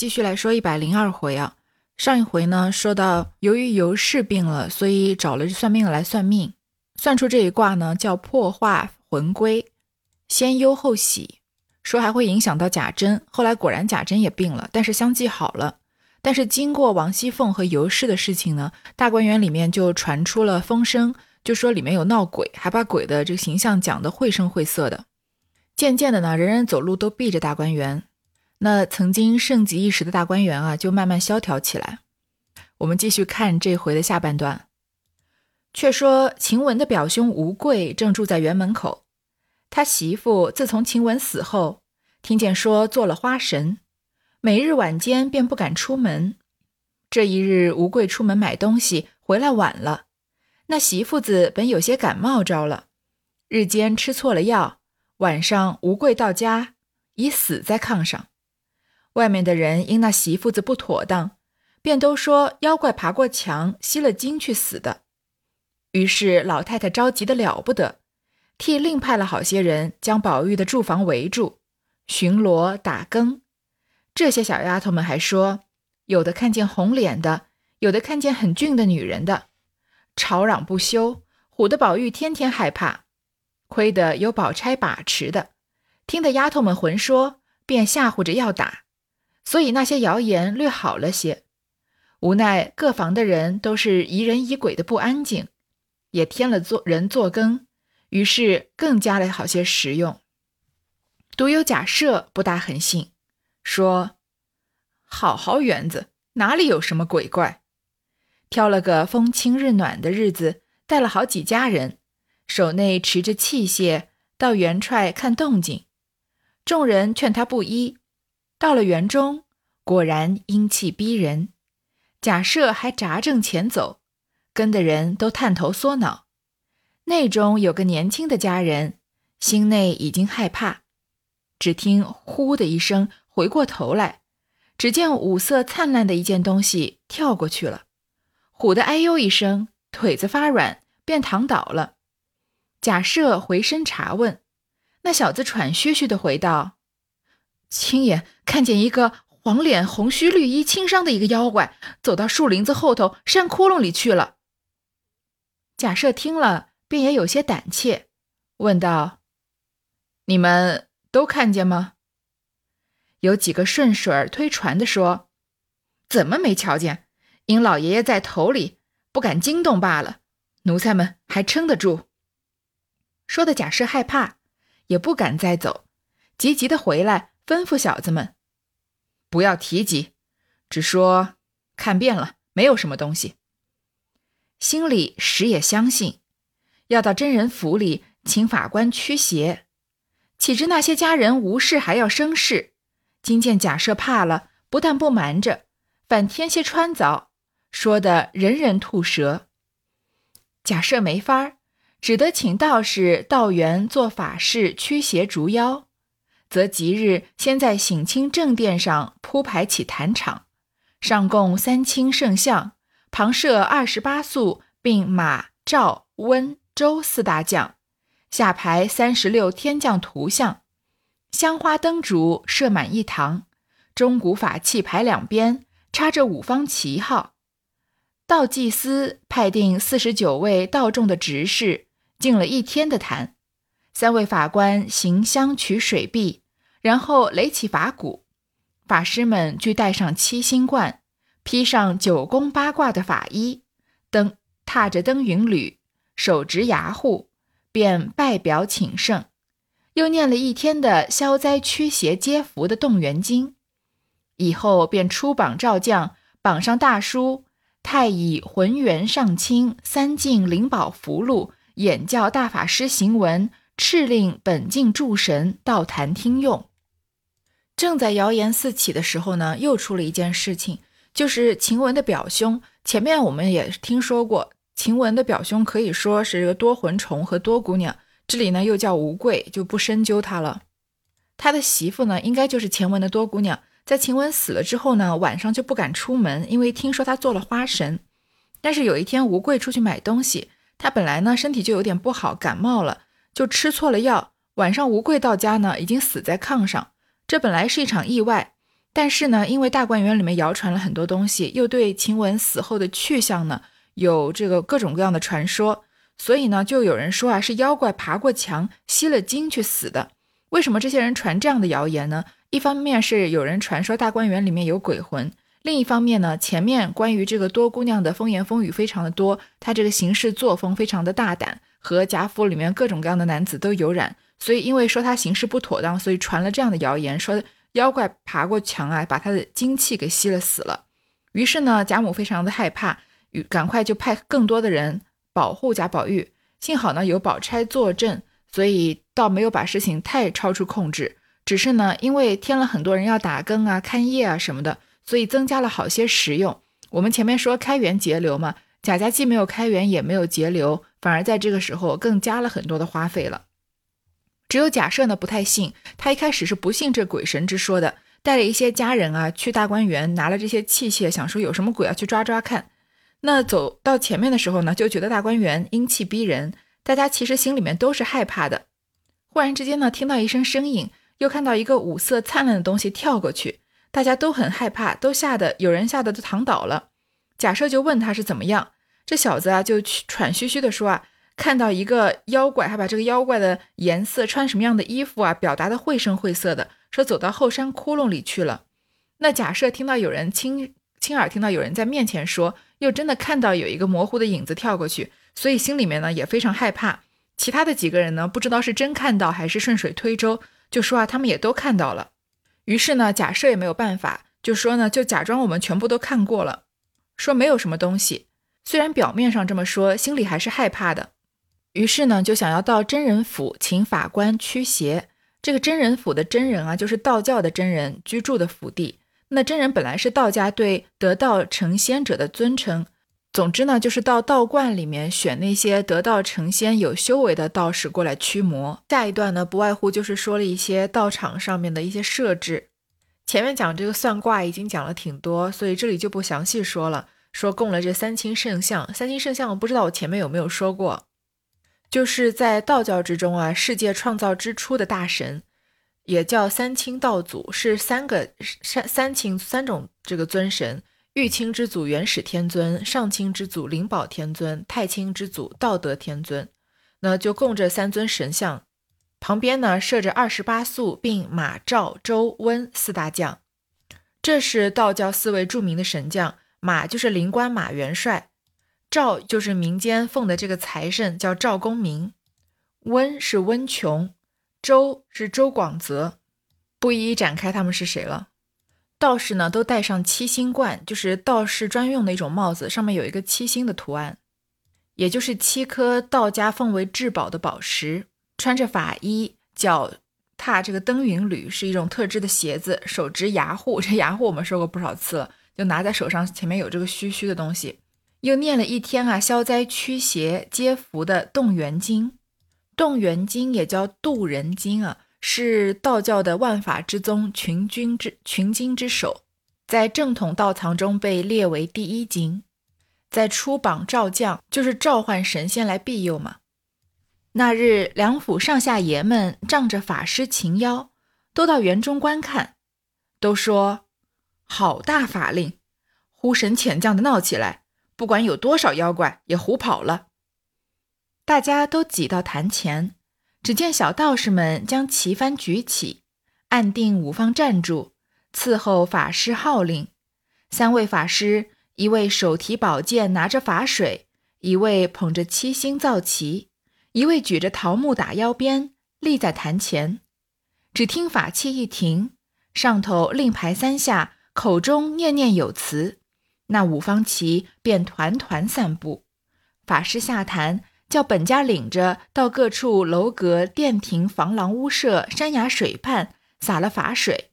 继续来说一百零二回啊。上一回呢，说到由于尤氏病了，所以找了算命的来算命，算出这一卦呢叫破化魂归，先忧后喜，说还会影响到贾珍。后来果然贾珍也病了，但是相继好了。但是经过王熙凤和尤氏的事情呢，大观园里面就传出了风声，就说里面有闹鬼，还把鬼的这个形象讲得绘声绘色的。渐渐的呢，人人走路都避着大观园。那曾经盛极一时的大观园啊，就慢慢萧条起来。我们继续看这回的下半段。却说晴雯的表兄吴贵正住在园门口，他媳妇自从晴雯死后，听见说做了花神，每日晚间便不敢出门。这一日，吴贵出门买东西回来晚了，那媳妇子本有些感冒着了，日间吃错了药，晚上吴贵到家已死在炕上。外面的人因那媳妇子不妥当，便都说妖怪爬过墙吸了精去死的。于是老太太着急的了不得，替另派了好些人将宝玉的住房围住，巡逻打更。这些小丫头们还说，有的看见红脸的，有的看见很俊的女人的，吵嚷不休，唬得宝玉天天害怕。亏得有宝钗把持的，听得丫头们混说，便吓唬着要打。所以那些谣言略好了些，无奈各房的人都是疑人疑鬼的不安静，也添了做人做羹，于是更加的好些实用。独有贾赦不大很信，说：“好好园子哪里有什么鬼怪？”挑了个风清日暖的日子，带了好几家人，手内持着器械到园踹看动静。众人劝他不依。到了园中，果然阴气逼人。贾赦还扎正前走，跟的人都探头缩脑。内中有个年轻的家人，心内已经害怕。只听“呼”的一声，回过头来，只见五色灿烂的一件东西跳过去了，唬得哎呦一声，腿子发软，便躺倒了。贾赦回身查问，那小子喘吁吁的回道。亲眼看见一个黄脸红须绿衣轻伤的一个妖怪，走到树林子后头山窟窿里去了。贾赦听了，便也有些胆怯，问道：“你们都看见吗？”有几个顺水儿推船的说：“怎么没瞧见？因老爷爷在头里，不敢惊动罢了。奴才们还撑得住。”说的贾赦害怕，也不敢再走，急急的回来。吩咐小子们，不要提及，只说看遍了，没有什么东西。心里实也相信，要到真人府里请法官驱邪。岂知那些家人无事还要生事，今见贾赦怕了，不但不瞒着，反添些穿凿，说的人人吐舌。贾赦没法只得请道士道元做法事驱邪逐妖。则即日先在省亲正殿上铺排起坛场，上供三清圣像，旁设二十八宿，并马、赵、温、周四大将，下排三十六天将图像，香花灯烛设满一堂，钟鼓法器排两边，插着五方旗号。道祭司派定四十九位道众的执事，敬了一天的坛。三位法官行香取水碧，然后擂起法鼓，法师们俱戴上七星冠，披上九宫八卦的法衣，登踏着登云履，手执牙护，便拜表请圣。又念了一天的消灾驱邪接福的动员经，以后便出榜召将，榜上大书“太乙浑元上清三境灵宝符箓”，演教大法师行文。敕令本境诸神到坛听用。正在谣言四起的时候呢，又出了一件事情，就是晴雯的表兄。前面我们也听说过，晴雯的表兄可以说是个多魂虫和多姑娘。这里呢又叫吴贵，就不深究他了。他的媳妇呢，应该就是晴雯的多姑娘。在晴雯死了之后呢，晚上就不敢出门，因为听说她做了花神。但是有一天，吴贵出去买东西，他本来呢身体就有点不好，感冒了。就吃错了药，晚上吴贵到家呢，已经死在炕上。这本来是一场意外，但是呢，因为大观园里面谣传了很多东西，又对晴雯死后的去向呢有这个各种各样的传说，所以呢，就有人说啊，是妖怪爬过墙吸了精去死的。为什么这些人传这样的谣言呢？一方面是有人传说大观园里面有鬼魂，另一方面呢，前面关于这个多姑娘的风言风语非常的多，她这个行事作风非常的大胆，和贾府里面各种各样的男子都有染，所以因为说他行事不妥当，所以传了这样的谣言说。妖怪爬过墙啊，把他的精气给吸了死了。于是呢，贾母非常的害怕，与赶快就派更多的人保护贾宝玉。幸好呢有宝钗坐镇，所以倒没有把事情太超出控制。只是呢，因为添了很多人要打更啊、看夜啊什么的，所以增加了好些食用。我们前面说开源节流嘛，贾家既没有开源，也没有节流，反而在这个时候更加了很多的花费了。只有贾赦呢不太信，他一开始是不信这鬼神之说的，带了一些家人啊去大观园拿了这些器械，想说有什么鬼啊去抓抓看。那走到前面的时候呢，就觉得大观园阴气逼人，大家其实心里面都是害怕的。忽然之间呢，听到一声声音，又看到一个五色灿烂的东西跳过去，大家都很害怕，都吓得有人吓得都躺倒了。贾赦就问他是怎么样，这小子啊就喘吁吁的说啊。看到一个妖怪，还把这个妖怪的颜色、穿什么样的衣服啊，表达的绘声绘色的，说走到后山窟窿里去了。那假设听到有人亲亲耳听到有人在面前说，又真的看到有一个模糊的影子跳过去，所以心里面呢也非常害怕。其他的几个人呢，不知道是真看到还是顺水推舟，就说啊，他们也都看到了。于是呢，假设也没有办法，就说呢，就假装我们全部都看过了，说没有什么东西。虽然表面上这么说，心里还是害怕的。于是呢，就想要到真人府请法官驱邪。这个真人府的真人啊，就是道教的真人居住的府地。那真人本来是道家对得道成仙者的尊称。总之呢，就是到道观里面选那些得道成仙、有修为的道士过来驱魔。下一段呢，不外乎就是说了一些道场上面的一些设置。前面讲这个算卦已经讲了挺多，所以这里就不详细说了。说供了这三清圣像，三清圣像我不知道我前面有没有说过。就是在道教之中啊，世界创造之初的大神，也叫三清道祖，是三个三三清三种这个尊神：玉清之祖元始天尊，上清之祖灵宝天尊，太清之祖道德天尊。那就供这三尊神像，旁边呢设着二十八宿，并马、赵、周、温四大将。这是道教四位著名的神将，马就是灵官马元帅。赵就是民间奉的这个财神，叫赵公明；温是温琼，周是周广泽。不一一展开他们是谁了。道士呢，都戴上七星冠，就是道士专用的一种帽子，上面有一个七星的图案，也就是七颗道家奉为至宝的宝石。穿着法衣，脚踏这个登云履，是一种特制的鞋子。手执牙护，这牙护我们说过不少次了，就拿在手上，前面有这个须须的东西。又念了一天啊，消灾驱邪接福的动元经，动元经也叫渡人经啊，是道教的万法之宗，群经之群经之首，在正统道藏中被列为第一经，在出榜召将，就是召唤神仙来庇佑嘛。那日梁府上下爷们仗着法师擒妖，都到园中观看，都说好大法令，呼神遣将的闹起来。不管有多少妖怪，也胡跑了。大家都挤到坛前，只见小道士们将旗幡举起，按定五方站住，伺候法师号令。三位法师，一位手提宝剑，拿着法水；一位捧着七星造旗；一位举着桃木打腰鞭，立在坛前。只听法器一停，上头令牌三下，口中念念有词。那五方旗便团团散布，法师下坛，叫本家领着到各处楼阁、殿亭、房廊、屋舍、山崖水畔洒了法水，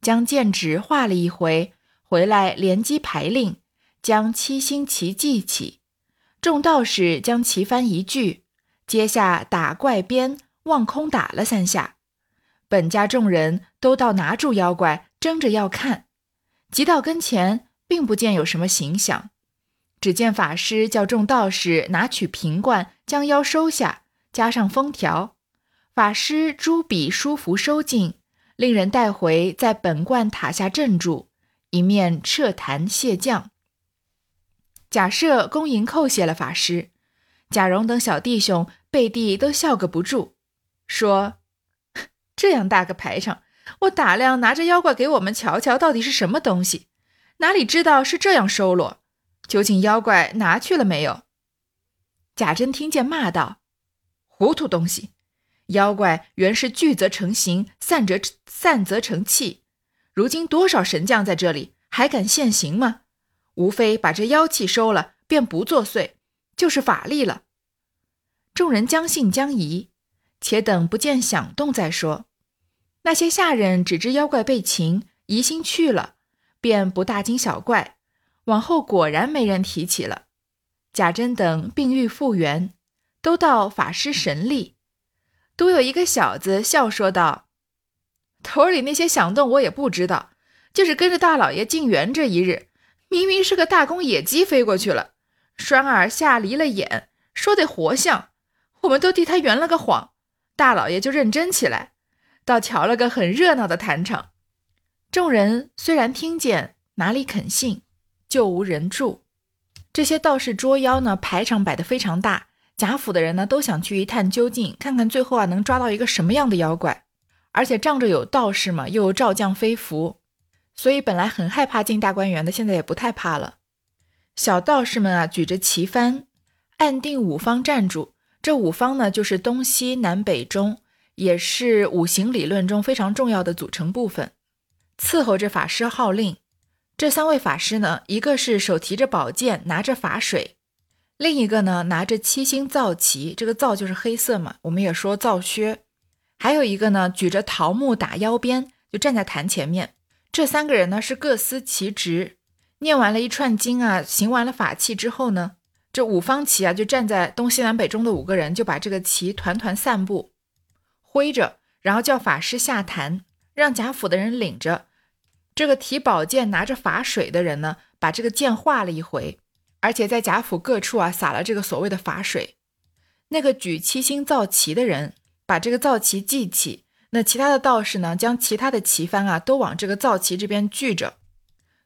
将剑指画了一回，回来连击排令，将七星旗记起。众道士将旗幡一聚，接下打怪鞭，望空打了三下。本家众人都到拿住妖怪，争着要看，急到跟前。并不见有什么形象，只见法师叫众道士拿取瓶罐，将腰收下，加上封条。法师朱笔书符收进，令人带回在本观塔下镇住，一面撤坛谢将。贾赦恭迎叩谢了法师，贾蓉等小弟兄背地都笑个不住，说：“这样大个排场，我打量拿着妖怪给我们瞧瞧，到底是什么东西？哪里知道是这样收罗？究竟妖怪拿去了没有？”贾珍听见，骂道：“糊涂东西！妖怪原是聚则成形，散则散则成气。如今多少神将在这里，还敢现形吗？无非把这妖气收了，便不作祟，就是法力了。”众人将信将疑，且等不见响动再说。那些下人只知妖怪被擒，疑心去了，便不大惊小怪。往后果然没人提起了。贾珍等病愈复原，都道法师神力。独有一个小子笑说道：“头里那些响动我也不知道，就是跟着大老爷进园这一日，明明是个大公野鸡飞过去了，双儿吓离了眼，说得活像，我们都替他圆了个谎，大老爷就认真起来，倒瞧了个很热闹的坛场。众人虽然听见，哪里肯信，就无人住。”这些道士捉妖呢，排场摆得非常大，贾府的人呢都想去一探究竟，看看最后啊能抓到一个什么样的妖怪。而且仗着有道士嘛，又有赵将飞符，所以本来很害怕进大观园的，现在也不太怕了。小道士们啊，举着旗幡，暗定五方站住。这五方呢，就是东西南北中，也是五行理论中非常重要的组成部分，伺候着法师号令。这三位法师呢，一个是手提着宝剑，拿着法水；另一个呢，拿着七星皂旗，这个皂就是黑色嘛，我们也说皂靴；还有一个呢，举着桃木打腰鞭，就站在坛前面。这三个人呢，是各司其职，念完了一串经啊，行完了法器之后呢，这五方旗啊，就站在东西南北中的五个人，就把这个旗团团散布，挥着，然后叫法师下坛，让贾府的人领着。这个提宝剑拿着法水的人呢，把这个剑化了一回，而且在贾府各处啊撒了这个所谓的法水。那个举七星皂旗的人把这个皂旗系起，那其他的道士呢，将其他的旗幡啊都往这个皂旗这边聚着。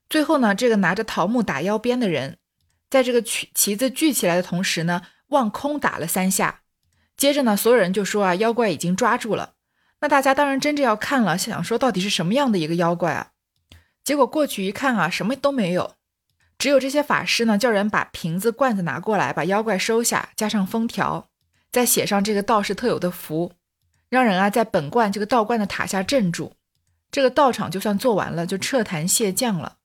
最后呢，这个拿着桃木打腰鞭的人，在这个旗旗子聚起来的同时呢，望空打了三下。接着呢，所有人就说啊，妖怪已经抓住了。那大家当然争着要看了，想说到底是什么样的一个妖怪啊？结果过去一看啊，什么都没有，只有这些法师呢，叫人把瓶子、罐子拿过来，把妖怪收下，加上封条，再写上这个道士特有的符，让人啊在本观这个道观的塔下镇住。这个道场就算做完了，就撤坛谢将了。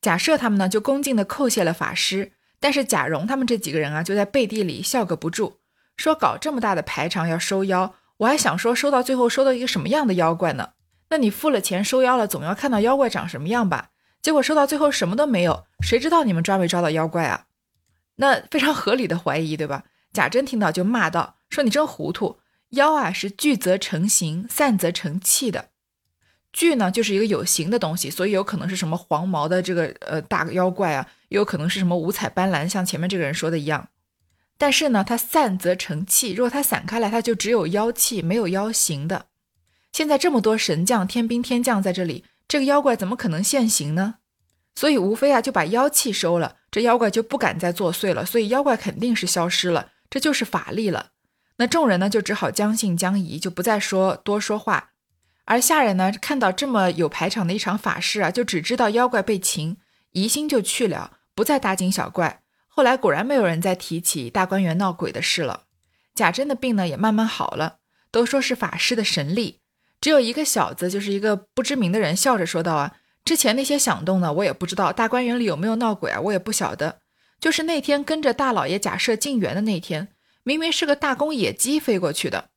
贾赦他们呢，就恭敬的叩谢了法师，但是贾蓉他们这几个人啊，就在背地里笑个不住，说搞这么大的排场要收妖，我还想说收到最后收到一个什么样的妖怪呢？那你付了钱收妖了，总要看到妖怪长什么样吧？结果收到最后什么都没有，谁知道你们抓没抓到妖怪啊？那非常合理的怀疑，对吧？贾珍听到就骂道：“说你真糊涂，妖啊是聚则成形，散则成气的。聚呢就是一个有形的东西，所以有可能是什么黄毛的这个呃大妖怪啊，也有可能是什么五彩斑斓，像前面这个人说的一样。但是呢，它散则成气，如果它散开来，它就只有妖气，没有妖形的。”现在这么多神将、天兵天将在这里，这个妖怪怎么可能现形呢？所以无非啊就把妖气收了，这妖怪就不敢再作祟了。所以妖怪肯定是消失了，这就是法力了。那众人呢就只好将信将疑，就不再说多说话。而下人呢看到这么有排场的一场法事啊，就只知道妖怪被擒，疑心就去了，不再大惊小怪。后来果然没有人再提起大观园闹鬼的事了。贾珍的病呢也慢慢好了，都说是法师的神力。只有一个小子，就是一个不知名的人，笑着说道：“啊，之前那些响动呢，我也不知道大观园里有没有闹鬼啊，我也不晓得。就是那天跟着大老爷假设进园的那天，明明是个大公野鸡飞过去的，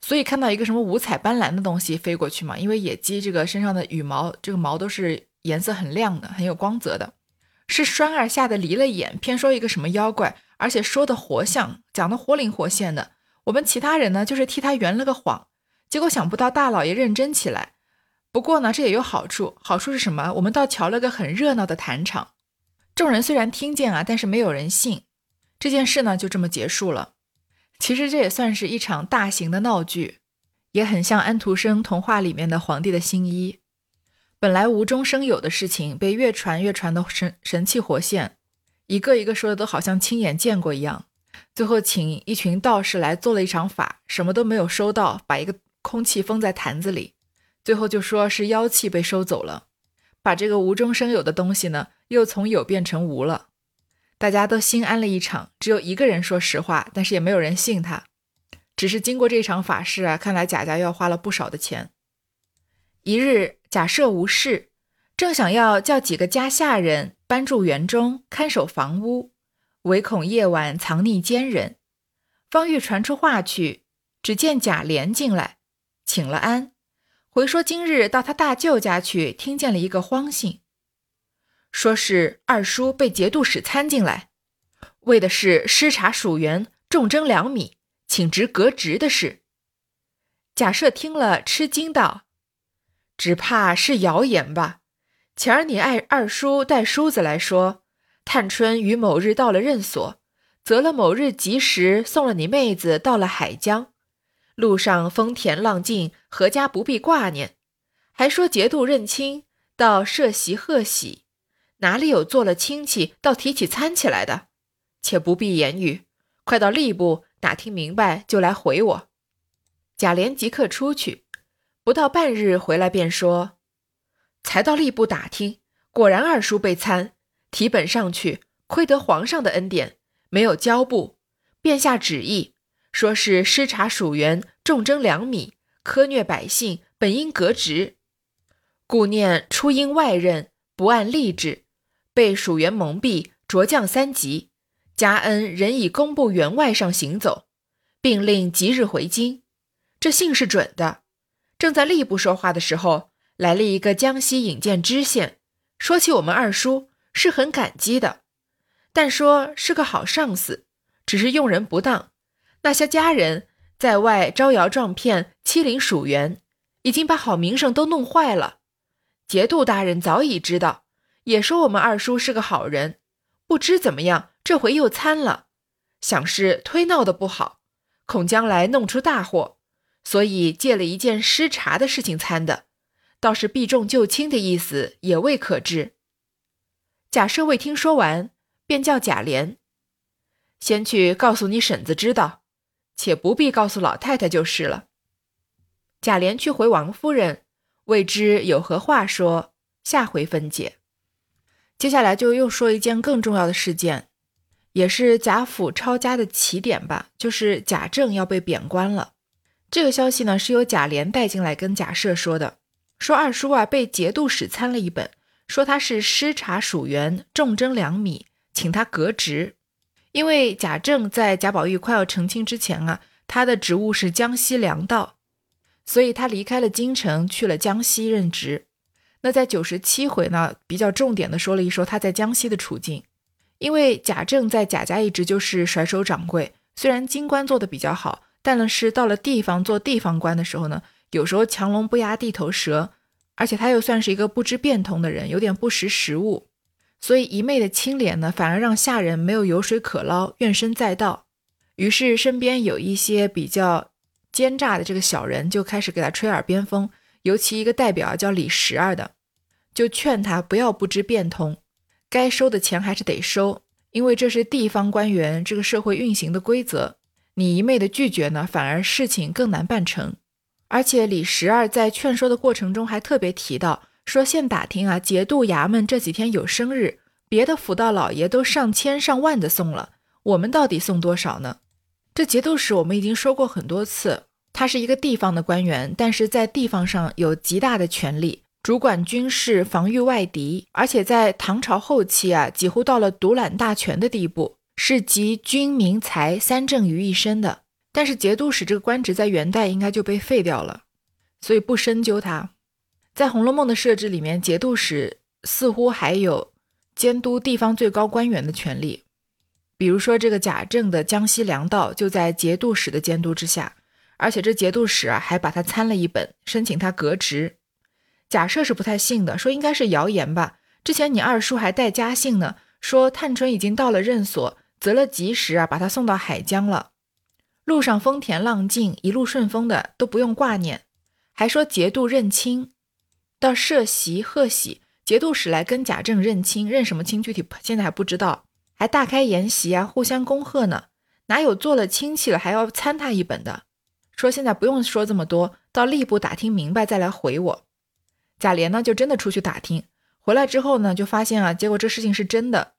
所以看到一个什么五彩斑斓的东西飞过去嘛，因为野鸡这个身上的羽毛，这个毛都是颜色很亮的，很有光泽的。是栓儿吓得离了眼，偏说一个什么妖怪，而且说的活像，讲的活灵活现的。我们其他人呢，就是替他圆了个谎。”结果想不到大老爷认真起来，不过呢，这也有好处。好处是什么？我们倒瞧了个很热闹的坛场。众人虽然听见啊，但是没有人信。这件事呢，就这么结束了。其实这也算是一场大型的闹剧。也很像安徒生童话里面的皇帝的新衣。本来无中生有的事情，被越传越传的神神气活现，一个一个说的都好像亲眼见过一样。最后请一群道士来做了一场法，什么都没有收到，把一个空气封在坛子里，最后就说是妖气被收走了，把这个无中生有的东西呢，又从有变成无了。大家都心安了一场，只有一个人说实话，但是也没有人信他。只是经过这场法事啊，看来贾家要花了不少的钱。一日，贾赦无事，正想要叫几个家下人搬住园中看守房屋，唯恐夜晚藏匿奸人，方玉传出话去，只见贾琏进来，请了安，回说今日到他大舅家去，听见了一个荒信。说是二叔被节度使参进来，为的是失察属员重征粮米，请职革职的事。贾赦听了，吃惊道：“只怕是谣言吧？前儿你爱二叔带梳子来说，探春于某日到了任所，择了某日吉时，送了你妹子到了海江，路上风恬浪静，阖家不必挂念。还说节度认亲，到设席贺喜。”哪里有做了亲戚到提起参起来的？且不必言语，快到吏部打听明白就来回我。贾琏即刻出去，不到半日回来便说：“才到吏部打听，果然二叔被参，提本上去，亏得皇上的恩典，没有交部，便下旨意，说是失察属员，重征粮米，苛虐百姓，本应革职，故念初因外任，不按吏制。”被属员蒙蔽，着降三级，加恩仍以工部员外上行走，并令即日回京。这信是准的。正在吏部说话的时候，来了一个江西引荐知县，说起我们二叔是很感激的，但说是个好上司，只是用人不当。那些家人在外招摇撞骗，欺凌蜀元，已经把好名声都弄坏了。节度大人早已知道。也说我们二叔是个好人，不知怎么样，这回又参了，想是推闹的不好，恐将来弄出大祸，所以借了一件失察的事情参的，倒是避重就轻的意思也未可知。贾赦未听说完，便叫贾琏先去告诉你婶子知道，且不必告诉老太太就是了。贾琏去回王夫人，未知有何话说，下回分解。接下来就又说一件更重要的事件，也是贾府抄家的起点吧，就是贾政要被贬官了。这个消息呢是由贾琏带进来跟贾赦说的，说二叔啊被节度使参了一本，说他是失察属员，重征粮米，请他革职。因为贾政在贾宝玉快要成亲之前啊，他的职务是江西粮道，所以他离开了京城，去了江西任职。那在九十七回呢，比较重点的说了一说他在江西的处境。因为贾政在贾家一直就是甩手掌柜，虽然京官做的比较好，但呢是到了地方做地方官的时候呢，有时候强龙不压地头蛇，而且他又算是一个不知变通的人，有点不识时务，所以一昧的清廉呢，反而让下人没有油水可捞，怨声载道。于是身边有一些比较奸诈的这个小人就开始给他吹耳边风。尤其一个代表叫李十二的，就劝他不要不知变通，该收的钱还是得收，因为这是地方官员这个社会运行的规则。你一昧的拒绝呢，反而事情更难办成。而且李十二在劝说的过程中还特别提到，说现打听啊，节度衙门这几天有生日，别的府道老爷都上千上万的送了，我们到底送多少呢？这节度使我们已经说过很多次。他是一个地方的官员，但是在地方上有极大的权力，主管军事，防御外敌，而且在唐朝后期啊，几乎到了独揽大权的地步，是集军民财三政于一身的。但是节度使这个官职在元代应该就被废掉了，所以不深究他。在《红楼梦》的设置里面，节度使似乎还有监督地方最高官员的权利，比如说这个贾政的江西粮道就在节度使的监督之下。而且这节度使啊，还把他参了一本，申请他革职。假设是不太信的，说应该是谣言吧。之前你二叔还带家信呢，说探春已经到了任所，择了吉时啊，把他送到海江了。路上风田浪静，一路顺风的，都不用挂念。还说节度认亲，到设席贺喜，节度使来跟贾政认亲，认什么亲？具体现在还不知道。还大开筵席啊，互相恭贺呢。哪有做了亲戚了还要参他一本的？说现在不用说这么多，到吏部打听明白再来回我。贾琏呢就真的出去打听，回来之后呢就发现啊，结果这事情是真的，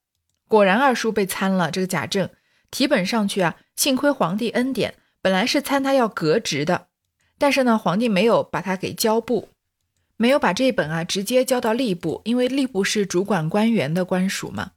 果然二叔被参了。这个贾政提本上去啊，幸亏皇帝恩典，本来是参他要革职的，但是呢皇帝没有把他给交部，没有把这本啊直接交到吏部，因为吏部是主管官员的官署嘛，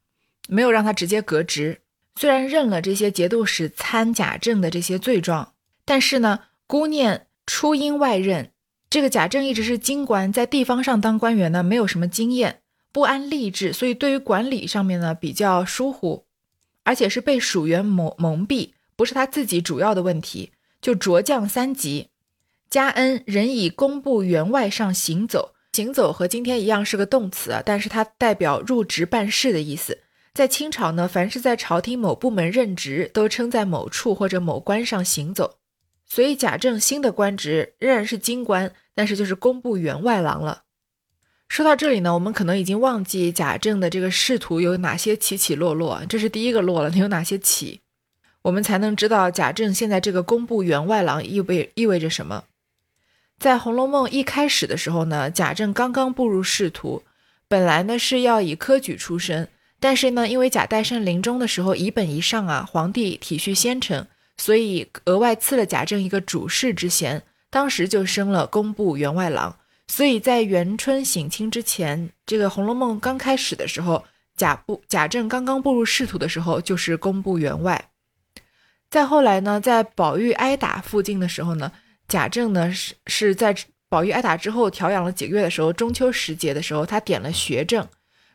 没有让他直接革职。虽然认了这些节度使参贾政的这些罪状，但是呢，孤念初因外任，这个贾政一直是京官，在地方上当官员呢，没有什么经验，不安吏治，所以对于管理上面呢比较疏忽，而且是被属员蒙蒙蔽，不是他自己主要的问题，就着降三级。加恩人以工部员外上行走，行走和今天一样是个动词，但是它代表入职办事的意思。在清朝呢，凡是在朝廷某部门任职，都称在某处或者某官上行走。所以贾政新的官职仍然是京官，但是就是工部员外郎了。说到这里呢，我们可能已经忘记贾政的这个仕途有哪些起起落落，这是第一个落了，有哪些起，我们才能知道贾政现在这个工部员外郎意味意味着什么。在《红楼梦》一开始的时候呢，贾政刚刚步入仕途，本来呢是要以科举出身。但是呢，因为贾代善临终的时候以本一上啊，皇帝体恤先臣，所以额外赐了贾政一个主事之衔，当时就升了工部员外郎。所以在元春省亲之前，这个《红楼梦》刚开始的时候，贾布贾政刚刚步入仕途的时候，就是工部员外。再后来呢，在宝玉挨打附近的时候呢，贾政呢是是在宝玉挨打之后调养了几个月的时候，中秋时节的时候，他点了学政。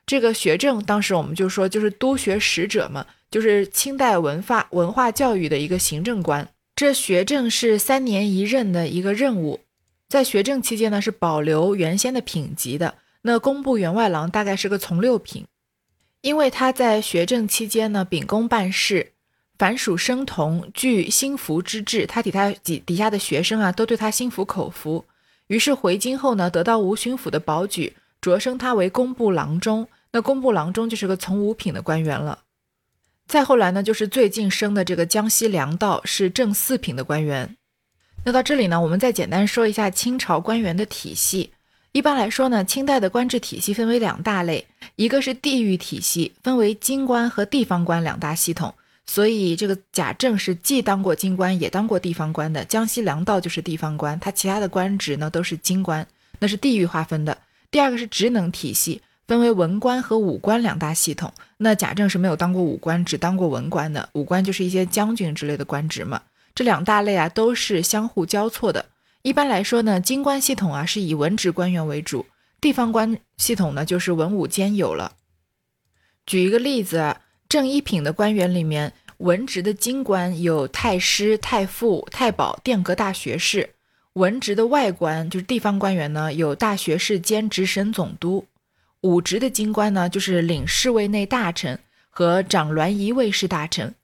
这个学政，当时我们就说就是督学使者嘛，就是清代文化文化教育的一个行政官。这学政是三年一任的一个任务，在学政期间呢是保留原先的品级的。那工部员外郎大概是个从六品，因为他在学政期间呢秉公办事，凡属生童具心服之志，他底下底底下的学生啊都对他心服口服，于是回京后呢得到吴巡抚的保举。擢升他为工部郎中，那工部郎中就是个从五品的官员了。再后来呢，就是最近升的这个江西粮道，是正四品的官员。那到这里呢，我们再简单说一下清朝官员的体系。一般来说呢，清代的官制体系分为两大类，一个是地域体系，分为京官和地方官两大系统。所以这个贾政是既当过京官，也当过地方官的。江西粮道就是地方官，他其他的官职呢都是京官，那是地域划分的。第二个是职能体系，分为文官和武官两大系统。那贾政是没有当过武官，只当过文官的。武官就是一些将军之类的官职嘛。这两大类啊都是相互交错的。一般来说呢，京官系统啊是以文职官员为主，地方官系统呢就是文武兼有了。举一个例子啊，正一品的官员里面，文职的京官有太师、太傅、太保、殿阁大学士。文职的外官就是地方官员呢，有大学士兼直审总督；武职的京官呢，就是领侍卫内大臣和掌銮仪卫士大臣。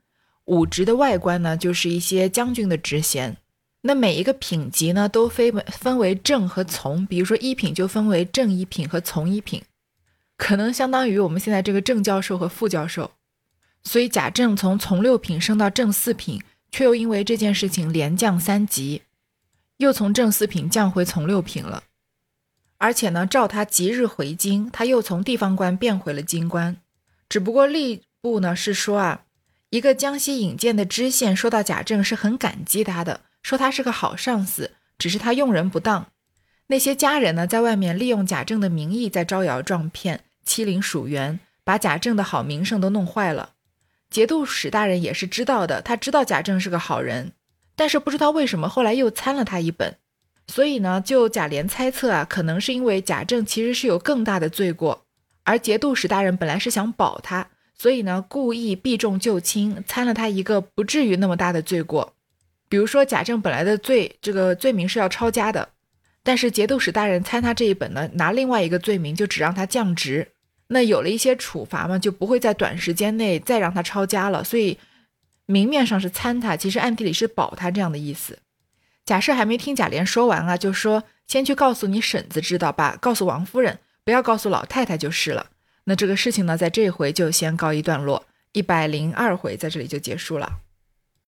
武职的外官呢，就是一些将军的职衔。那每一个品级呢，都分分为正和从。比如说一品就分为正一品和从一品，可能相当于我们现在这个正教授和副教授。所以贾政从从六品升到正四品，却又因为这件事情连降三级。又从正四品降回从六品了，而且呢，照他即日回京，他又从地方官变回了京官。只不过吏部呢是说啊，一个江西引荐的知县说到贾政是很感激他的，说他是个好上司，只是他用人不当。那些家人呢，在外面利用贾政的名义在招摇撞骗、欺凌属员，把贾政的好名声都弄坏了。节度使大人也是知道的，他知道贾政是个好人。但是不知道为什么后来又参了他一本，所以呢，就贾琏猜测啊，可能是因为贾政其实是有更大的罪过，而节度使大人本来是想保他，所以呢，故意避重就轻，参了他一个不至于那么大的罪过。比如说贾政本来的罪，这个罪名是要抄家的，但是节度使大人参他这一本呢，拿另外一个罪名就只让他降职，那有了一些处罚嘛，就不会在短时间内再让他抄家了，所以。明面上是参他，其实暗地里是保他这样的意思。贾赦还没听贾琏说完啊，就说先去告诉你婶子知道吧，告诉王夫人，不要告诉老太太就是了。那这个事情呢，在这回就先告一段落，一百零二回在这里就结束了。